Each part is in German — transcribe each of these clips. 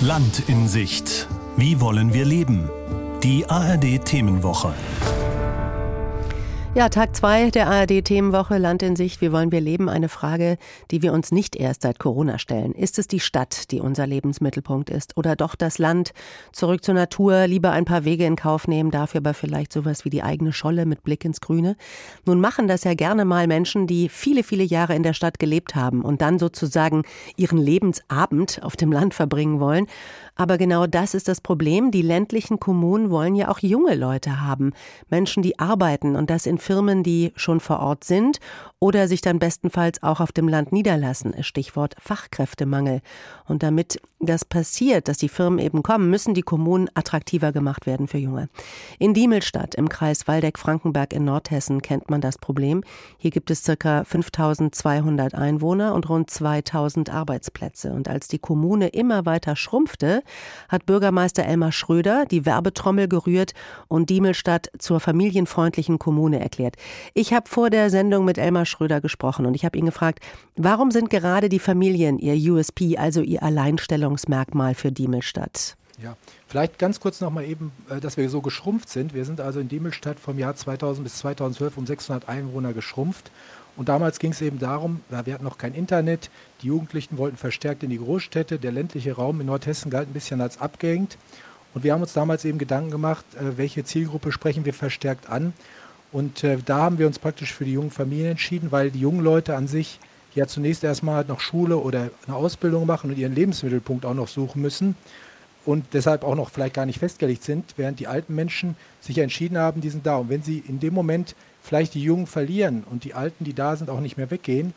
Land in Sicht. Wie wollen wir leben? Die ARD Themenwoche. Ja, Tag zwei der ARD-Themenwoche Land in Sicht. Wie wollen wir leben? Eine Frage, die wir uns nicht erst seit Corona stellen. Ist es die Stadt, die unser Lebensmittelpunkt ist? Oder doch das Land? Zurück zur Natur, lieber ein paar Wege in Kauf nehmen, dafür aber vielleicht sowas wie die eigene Scholle mit Blick ins Grüne? Nun machen das ja gerne mal Menschen, die viele, viele Jahre in der Stadt gelebt haben und dann sozusagen ihren Lebensabend auf dem Land verbringen wollen. Aber genau das ist das Problem. Die ländlichen Kommunen wollen ja auch junge Leute haben. Menschen, die arbeiten und das in Firmen, die schon vor Ort sind oder sich dann bestenfalls auch auf dem Land niederlassen. Stichwort Fachkräftemangel. Und damit das passiert, dass die Firmen eben kommen, müssen die Kommunen attraktiver gemacht werden für Junge. In Diemelstadt im Kreis Waldeck-Frankenberg in Nordhessen kennt man das Problem. Hier gibt es circa 5200 Einwohner und rund 2000 Arbeitsplätze. Und als die Kommune immer weiter schrumpfte, hat Bürgermeister Elmar Schröder die Werbetrommel gerührt und Diemelstadt zur familienfreundlichen Kommune erklärt. Ich habe vor der Sendung mit Elmar Schröder gesprochen und ich habe ihn gefragt, warum sind gerade die Familien ihr USP, also ihr Alleinstellungsmerkmal für Diemelstadt? Ja, vielleicht ganz kurz noch mal eben, äh, dass wir so geschrumpft sind. Wir sind also in Diemelstadt vom Jahr 2000 bis 2012 um 600 Einwohner geschrumpft. Und damals ging es eben darum, wir hatten noch kein Internet, die Jugendlichen wollten verstärkt in die Großstädte, der ländliche Raum in Nordhessen galt ein bisschen als abgehängt. Und wir haben uns damals eben Gedanken gemacht, äh, welche Zielgruppe sprechen wir verstärkt an. Und äh, da haben wir uns praktisch für die jungen Familien entschieden, weil die jungen Leute an sich ja zunächst erstmal noch Schule oder eine Ausbildung machen und ihren Lebensmittelpunkt auch noch suchen müssen und deshalb auch noch vielleicht gar nicht festgelegt sind, während die alten Menschen sich entschieden haben, die sind da. Und wenn sie in dem Moment vielleicht die Jungen verlieren und die Alten, die da sind, auch nicht mehr weggehen,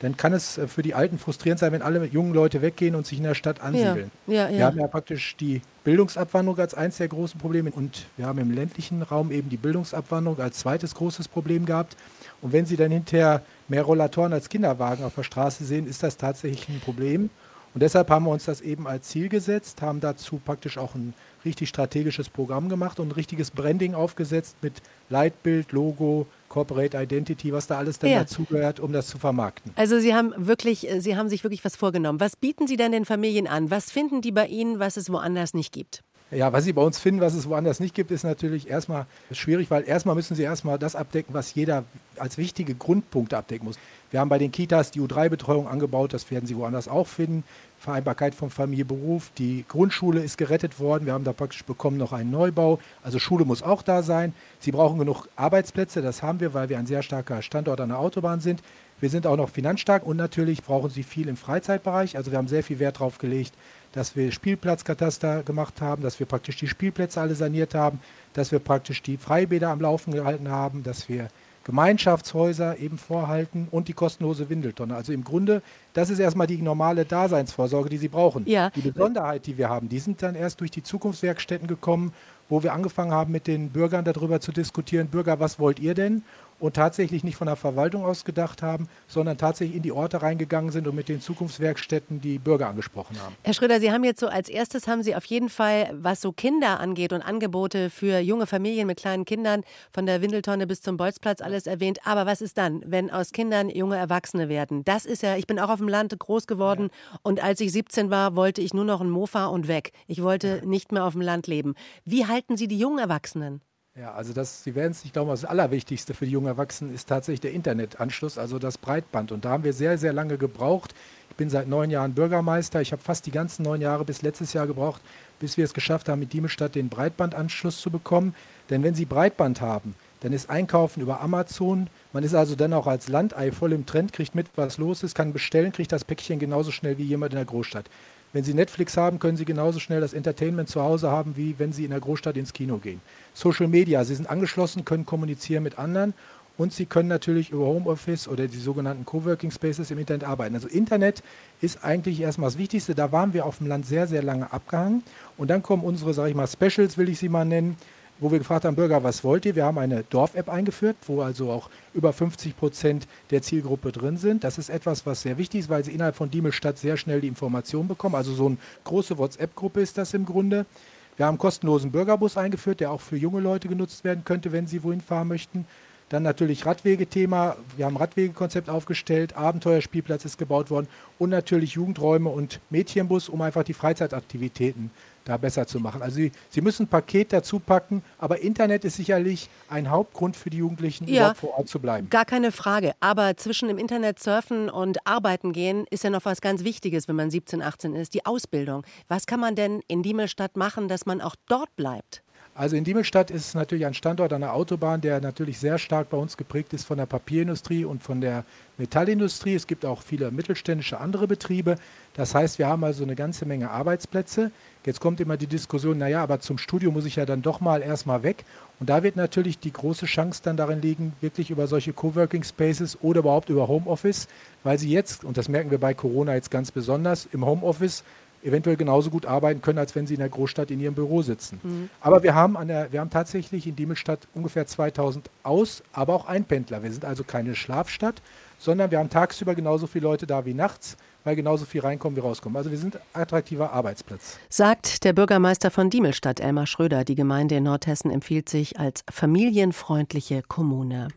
dann kann es äh, für die Alten frustrierend sein, wenn alle jungen Leute weggehen und sich in der Stadt ansiedeln. Ja, ja, ja. Wir haben ja praktisch die Bildungsabwanderung als eines der großen Probleme und wir haben im ländlichen Raum eben die Bildungsabwanderung als zweites großes Problem gehabt. Und wenn Sie dann hinterher mehr Rollatoren als Kinderwagen auf der Straße sehen, ist das tatsächlich ein Problem. Und deshalb haben wir uns das eben als Ziel gesetzt, haben dazu praktisch auch ein richtig strategisches Programm gemacht und ein richtiges Branding aufgesetzt mit Leitbild, Logo, Corporate Identity, was da alles dann ja. dazugehört, um das zu vermarkten. Also Sie haben wirklich, Sie haben sich wirklich was vorgenommen. Was bieten Sie denn den Familien an? Was finden die bei Ihnen, was es woanders nicht gibt? Ja, was Sie bei uns finden, was es woanders nicht gibt, ist natürlich erstmal schwierig, weil erstmal müssen Sie erstmal das abdecken, was jeder als wichtige Grundpunkte abdecken muss. Wir haben bei den Kitas die U3-Betreuung angebaut, das werden Sie woanders auch finden. Vereinbarkeit von Familie, Beruf. Die Grundschule ist gerettet worden. Wir haben da praktisch bekommen noch einen Neubau. Also Schule muss auch da sein. Sie brauchen genug Arbeitsplätze. Das haben wir, weil wir ein sehr starker Standort an der Autobahn sind. Wir sind auch noch finanzstark und natürlich brauchen sie viel im Freizeitbereich. Also wir haben sehr viel Wert darauf gelegt, dass wir Spielplatzkataster gemacht haben, dass wir praktisch die Spielplätze alle saniert haben, dass wir praktisch die Freibäder am Laufen gehalten haben, dass wir Gemeinschaftshäuser eben vorhalten und die kostenlose Windeltonne. Also im Grunde, das ist erstmal die normale Daseinsvorsorge, die Sie brauchen. Ja. Die Besonderheit, die wir haben, die sind dann erst durch die Zukunftswerkstätten gekommen, wo wir angefangen haben, mit den Bürgern darüber zu diskutieren, Bürger, was wollt ihr denn? Und tatsächlich nicht von der Verwaltung aus gedacht haben, sondern tatsächlich in die Orte reingegangen sind und mit den Zukunftswerkstätten die Bürger angesprochen haben. Herr Schröder, Sie haben jetzt so als erstes haben Sie auf jeden Fall, was so Kinder angeht und Angebote für junge Familien mit kleinen Kindern, von der Windeltonne bis zum Bolzplatz alles erwähnt. Aber was ist dann, wenn aus Kindern junge Erwachsene werden? Das ist ja, ich bin auch auf dem Land groß geworden ja. und als ich 17 war, wollte ich nur noch ein Mofa und weg. Ich wollte nicht mehr auf dem Land leben. Wie halten Sie die jungen Erwachsenen? Ja, also das, Sie werden es nicht glauben, das Allerwichtigste für die jungen Erwachsenen ist tatsächlich der Internetanschluss, also das Breitband. Und da haben wir sehr, sehr lange gebraucht. Ich bin seit neun Jahren Bürgermeister. Ich habe fast die ganzen neun Jahre bis letztes Jahr gebraucht, bis wir es geschafft haben, mit Diemelstadt den Breitbandanschluss zu bekommen. Denn wenn Sie Breitband haben, dann ist Einkaufen über Amazon. Man ist also dann auch als Landei voll im Trend, kriegt mit, was los ist, kann bestellen, kriegt das Päckchen genauso schnell wie jemand in der Großstadt. Wenn Sie Netflix haben, können Sie genauso schnell das Entertainment zu Hause haben, wie wenn Sie in der Großstadt ins Kino gehen. Social Media, Sie sind angeschlossen, können kommunizieren mit anderen und Sie können natürlich über Homeoffice oder die sogenannten Coworking Spaces im Internet arbeiten. Also Internet ist eigentlich erstmal das Wichtigste. Da waren wir auf dem Land sehr, sehr lange abgehangen. Und dann kommen unsere, sage ich mal, Specials, will ich sie mal nennen wo wir gefragt haben, Bürger, was wollt ihr? Wir haben eine Dorf-App eingeführt, wo also auch über 50 Prozent der Zielgruppe drin sind. Das ist etwas, was sehr wichtig ist, weil sie innerhalb von Diemelstadt sehr schnell die Informationen bekommen. Also so eine große WhatsApp-Gruppe ist das im Grunde. Wir haben einen kostenlosen Bürgerbus eingeführt, der auch für junge Leute genutzt werden könnte, wenn sie wohin fahren möchten. Dann natürlich Radwegethema. Wir haben ein Radwegekonzept aufgestellt. Abenteuerspielplatz ist gebaut worden. Und natürlich Jugendräume und Mädchenbus, um einfach die Freizeitaktivitäten da besser zu machen. Also Sie, Sie müssen ein Paket dazu packen, aber Internet ist sicherlich ein Hauptgrund für die Jugendlichen, ja, überhaupt vor Ort zu bleiben. Gar keine Frage. Aber zwischen dem Internet surfen und arbeiten gehen ist ja noch was ganz Wichtiges, wenn man 17, 18 ist, die Ausbildung. Was kann man denn in Diemelstadt machen, dass man auch dort bleibt? Also in Diemelstadt ist es natürlich ein Standort an der Autobahn, der natürlich sehr stark bei uns geprägt ist von der Papierindustrie und von der Metallindustrie. Es gibt auch viele mittelständische andere Betriebe. Das heißt, wir haben also eine ganze Menge Arbeitsplätze. Jetzt kommt immer die Diskussion, naja, aber zum Studio muss ich ja dann doch mal erstmal weg. Und da wird natürlich die große Chance dann darin liegen, wirklich über solche Coworking Spaces oder überhaupt über Homeoffice, weil sie jetzt, und das merken wir bei Corona jetzt ganz besonders, im Homeoffice eventuell genauso gut arbeiten können, als wenn sie in der Großstadt in ihrem Büro sitzen. Mhm. Aber wir haben, an der, wir haben tatsächlich in Diemelstadt ungefähr 2000 Aus-, aber auch Einpendler. Wir sind also keine Schlafstadt, sondern wir haben tagsüber genauso viele Leute da wie nachts, weil genauso viel reinkommen wie rauskommen. Also wir sind attraktiver Arbeitsplatz. Sagt der Bürgermeister von Diemelstadt, Elmar Schröder. Die Gemeinde in Nordhessen empfiehlt sich als familienfreundliche Kommune.